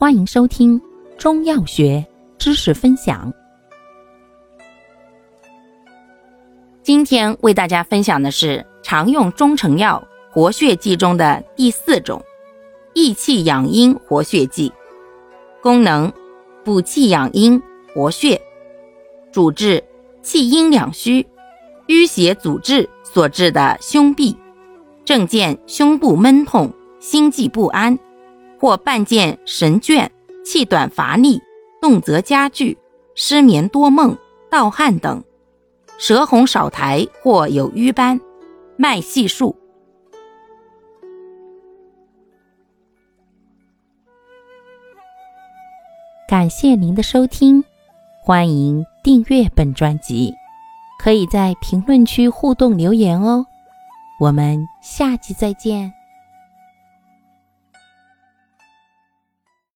欢迎收听中药学知识分享。今天为大家分享的是常用中成药活血剂中的第四种——益气养阴活血剂。功能：补气养阴、活血。主治：气阴两虚、淤血阻滞所致的胸痹。症见：胸部闷痛、心悸不安。或伴见神倦、气短乏力、动则加剧、失眠多梦、盗汗等，舌红少苔或有瘀斑，脉细数。感谢您的收听，欢迎订阅本专辑，可以在评论区互动留言哦。我们下期再见。